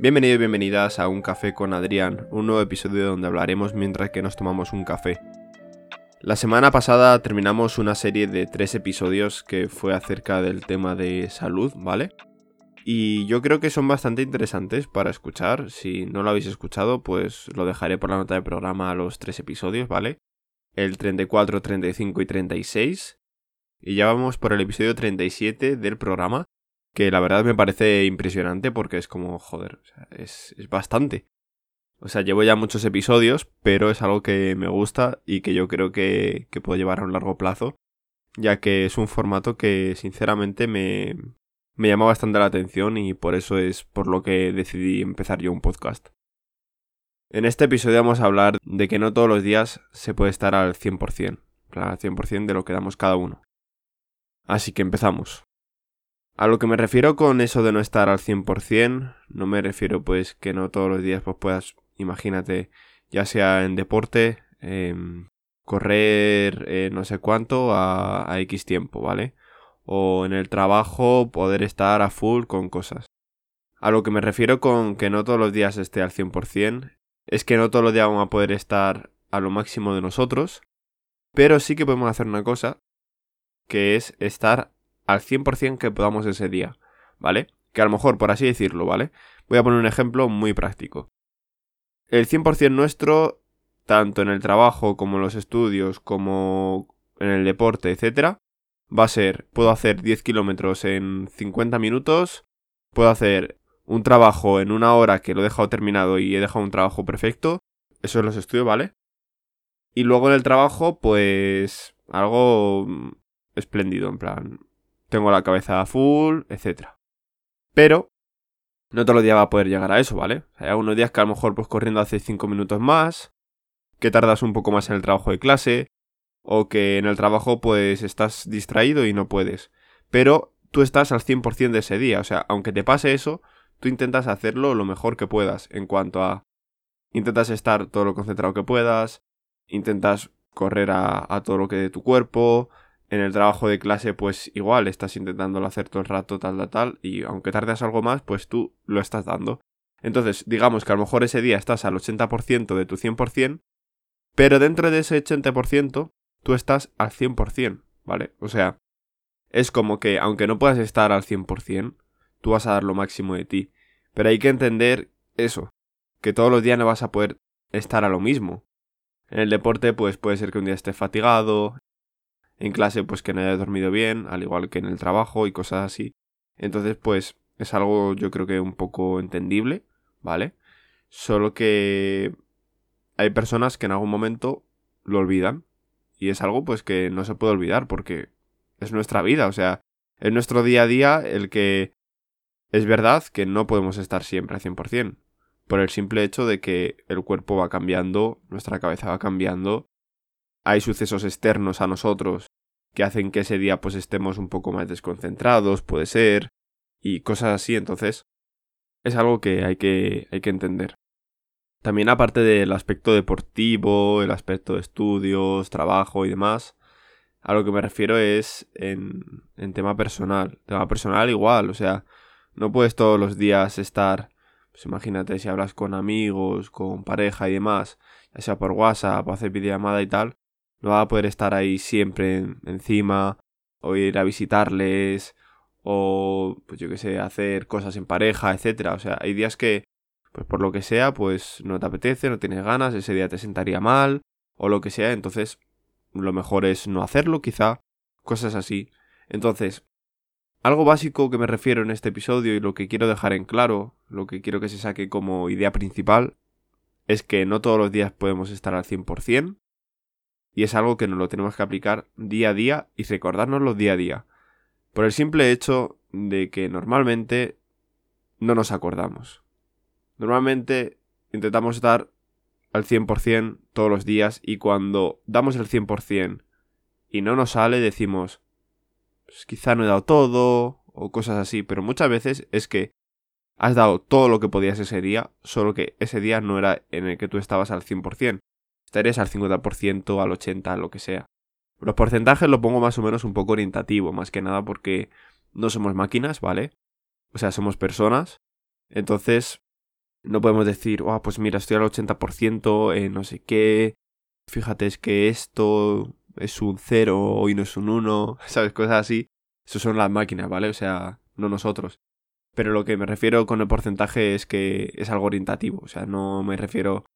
Bienvenido y bienvenidas a Un Café con Adrián, un nuevo episodio donde hablaremos mientras que nos tomamos un café. La semana pasada terminamos una serie de tres episodios que fue acerca del tema de salud, ¿vale? Y yo creo que son bastante interesantes para escuchar. Si no lo habéis escuchado, pues lo dejaré por la nota de programa a los tres episodios, ¿vale? El 34, 35 y 36. Y ya vamos por el episodio 37 del programa, que la verdad me parece impresionante porque es como, joder, es, es bastante. O sea, llevo ya muchos episodios, pero es algo que me gusta y que yo creo que, que puedo llevar a un largo plazo, ya que es un formato que sinceramente me, me llama bastante la atención y por eso es por lo que decidí empezar yo un podcast. En este episodio vamos a hablar de que no todos los días se puede estar al 100%, al 100% de lo que damos cada uno. Así que empezamos. A lo que me refiero con eso de no estar al 100%, no me refiero pues que no todos los días pues puedas, imagínate, ya sea en deporte, em, correr eh, no sé cuánto a, a X tiempo, ¿vale? O en el trabajo poder estar a full con cosas. A lo que me refiero con que no todos los días esté al 100%, es que no todos los días vamos a poder estar a lo máximo de nosotros, pero sí que podemos hacer una cosa, que es estar al 100% que podamos ese día, ¿vale? Que a lo mejor, por así decirlo, ¿vale? Voy a poner un ejemplo muy práctico. El 100% nuestro, tanto en el trabajo como en los estudios, como en el deporte, etc., va a ser, puedo hacer 10 kilómetros en 50 minutos, puedo hacer un trabajo en una hora que lo he dejado terminado y he dejado un trabajo perfecto, eso es los estudios, ¿vale? Y luego en el trabajo, pues algo espléndido, en plan, tengo la cabeza full, etc. Pero no todos los días va a poder llegar a eso, ¿vale? Hay algunos días que a lo mejor pues corriendo hace 5 minutos más, que tardas un poco más en el trabajo de clase, o que en el trabajo pues estás distraído y no puedes. Pero tú estás al 100% de ese día, o sea, aunque te pase eso, tú intentas hacerlo lo mejor que puedas en cuanto a... Intentas estar todo lo concentrado que puedas, intentas correr a, a todo lo que de tu cuerpo, en el trabajo de clase, pues igual estás intentándolo hacer todo el rato, tal, tal, tal, y aunque tardes algo más, pues tú lo estás dando. Entonces, digamos que a lo mejor ese día estás al 80% de tu 100%, pero dentro de ese 80% tú estás al 100%, ¿vale? O sea, es como que aunque no puedas estar al 100%, tú vas a dar lo máximo de ti. Pero hay que entender eso, que todos los días no vas a poder estar a lo mismo. En el deporte, pues puede ser que un día estés fatigado, en clase pues que no haya dormido bien, al igual que en el trabajo y cosas así. Entonces pues es algo yo creo que un poco entendible, ¿vale? Solo que hay personas que en algún momento lo olvidan y es algo pues que no se puede olvidar porque es nuestra vida, o sea, es nuestro día a día el que es verdad que no podemos estar siempre al 100%, por el simple hecho de que el cuerpo va cambiando, nuestra cabeza va cambiando hay sucesos externos a nosotros que hacen que ese día pues estemos un poco más desconcentrados, puede ser, y cosas así, entonces es algo que hay que, hay que entender. También aparte del aspecto deportivo, el aspecto de estudios, trabajo y demás, a lo que me refiero es en, en tema personal. Tema personal igual, o sea, no puedes todos los días estar, pues imagínate si hablas con amigos, con pareja y demás, ya sea por WhatsApp o hacer videollamada y tal, no va a poder estar ahí siempre encima o ir a visitarles o pues yo que sé, hacer cosas en pareja, etcétera. O sea, hay días que pues por lo que sea, pues no te apetece, no tienes ganas, ese día te sentaría mal o lo que sea, entonces lo mejor es no hacerlo, quizá, cosas así. Entonces, algo básico que me refiero en este episodio y lo que quiero dejar en claro, lo que quiero que se saque como idea principal, es que no todos los días podemos estar al 100%, y es algo que nos lo tenemos que aplicar día a día y recordárnoslo día a día. Por el simple hecho de que normalmente no nos acordamos. Normalmente intentamos estar al 100% todos los días y cuando damos el 100% y no nos sale decimos, pues quizá no he dado todo o cosas así, pero muchas veces es que has dado todo lo que podías ese día, solo que ese día no era en el que tú estabas al 100% estarías al 50%, al 80%, lo que sea. Los porcentajes lo pongo más o menos un poco orientativo, más que nada porque no somos máquinas, ¿vale? O sea, somos personas. Entonces, No podemos decir, oh, pues mira, estoy al 80%, en no sé qué, fíjate es que esto es un 0 hoy no es un 1, ¿sabes? Cosas así. Eso son las máquinas, ¿vale? O sea, no nosotros. Pero lo que me refiero con el porcentaje es que es algo orientativo. O sea, no me refiero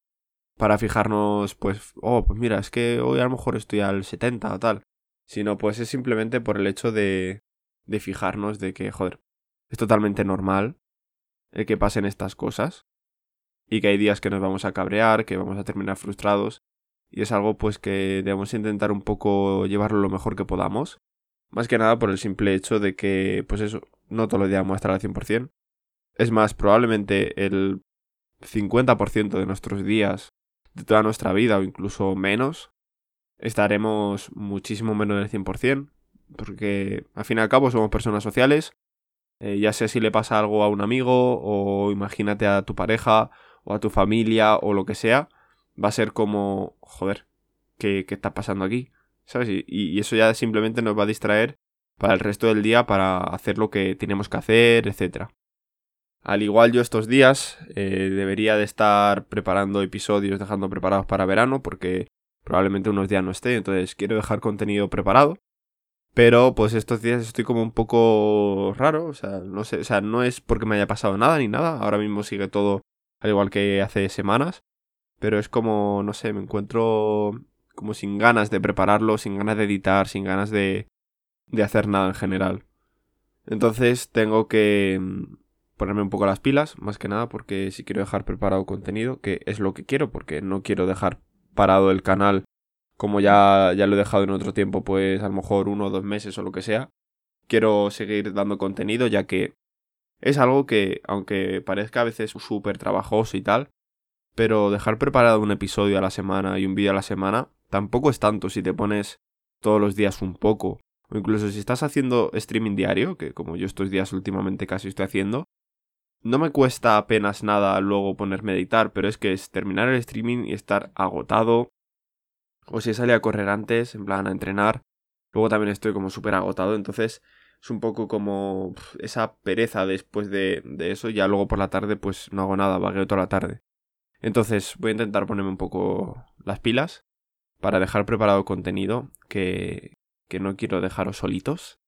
para fijarnos, pues, oh, pues mira, es que hoy a lo mejor estoy al 70 o tal. Sino pues es simplemente por el hecho de, de fijarnos de que, joder, es totalmente normal el que pasen estas cosas. Y que hay días que nos vamos a cabrear, que vamos a terminar frustrados. Y es algo pues que debemos intentar un poco llevarlo lo mejor que podamos. Más que nada por el simple hecho de que, pues eso, no todos los días vamos a estar al 100%. Es más, probablemente el 50% de nuestros días, de toda nuestra vida o incluso menos, estaremos muchísimo menos del 100%, porque al fin y al cabo somos personas sociales, eh, ya sea si le pasa algo a un amigo o imagínate a tu pareja o a tu familia o lo que sea, va a ser como, joder, ¿qué, qué está pasando aquí? ¿Sabes? y, eso ya simplemente nos va a distraer para el resto del día para hacer lo que tenemos que hacer, etc. Al igual yo estos días eh, debería de estar preparando episodios, dejando preparados para verano, porque probablemente unos días no esté, entonces quiero dejar contenido preparado. Pero pues estos días estoy como un poco raro, o sea, no sé, o sea, no es porque me haya pasado nada ni nada, ahora mismo sigue todo al igual que hace semanas, pero es como, no sé, me encuentro como sin ganas de prepararlo, sin ganas de editar, sin ganas de, de hacer nada en general. Entonces tengo que mm, ponerme un poco las pilas, más que nada porque si quiero dejar preparado contenido, que es lo que quiero, porque no quiero dejar parado el canal como ya, ya lo he dejado en otro tiempo, pues a lo mejor uno o dos meses o lo que sea. Quiero seguir dando contenido ya que es algo que, aunque parezca a veces súper trabajoso y tal, pero dejar preparado un episodio a la semana y un vídeo a la semana tampoco es tanto si te pones todos los días un poco o incluso si estás haciendo streaming diario, que como yo estos días últimamente casi estoy haciendo, no me cuesta apenas nada luego ponerme a editar, pero es que es terminar el streaming y estar agotado. O si sale a correr antes, en plan a entrenar, luego también estoy como súper agotado, entonces es un poco como esa pereza después de, de, eso, ya luego por la tarde pues no hago nada, vagueo toda la tarde. Entonces voy a intentar ponerme un poco las pilas para dejar preparado contenido que, que no quiero dejaros solitos.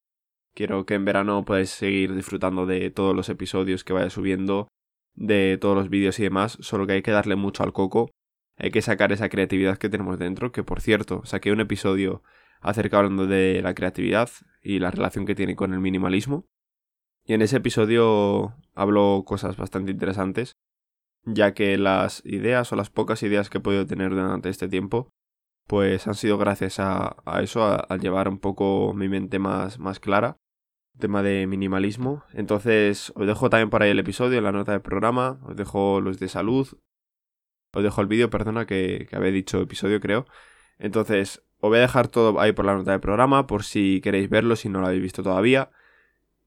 Quiero que en verano podáis seguir disfrutando de todos los episodios que vaya subiendo, de todos los vídeos y demás, solo que hay que darle mucho al coco, hay que sacar esa creatividad que tenemos dentro, que por cierto, saqué un episodio acerca hablando de la creatividad y la relación que tiene con el minimalismo. Y en ese episodio hablo cosas bastante interesantes, ya que las ideas o las pocas ideas que he podido tener durante este tiempo pues han sido gracias a, eso, a, llevar un poco mi mente más, más clara, tema de minimalismo. Entonces os dejo también por ahí el episodio, la nota del programa, os dejo los de salud, os dejo el vídeo, perdona que, que había dicho episodio creo. Entonces os voy a dejar todo ahí por la nota del programa, por si queréis verlo, si no lo habéis visto todavía.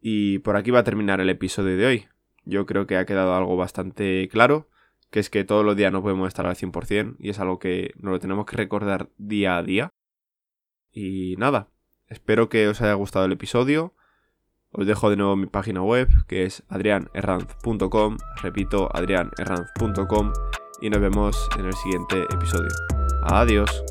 Y por aquí va a terminar el episodio de hoy. Yo creo que ha quedado algo bastante claro que es que todos los días no podemos estar al 100% y es algo que nos lo tenemos que recordar día a día. Y nada, espero que os haya gustado el episodio. Os dejo de nuevo mi página web que es adrianerranz.com, repito, adrianerranz.com y nos vemos en el siguiente episodio. Adiós.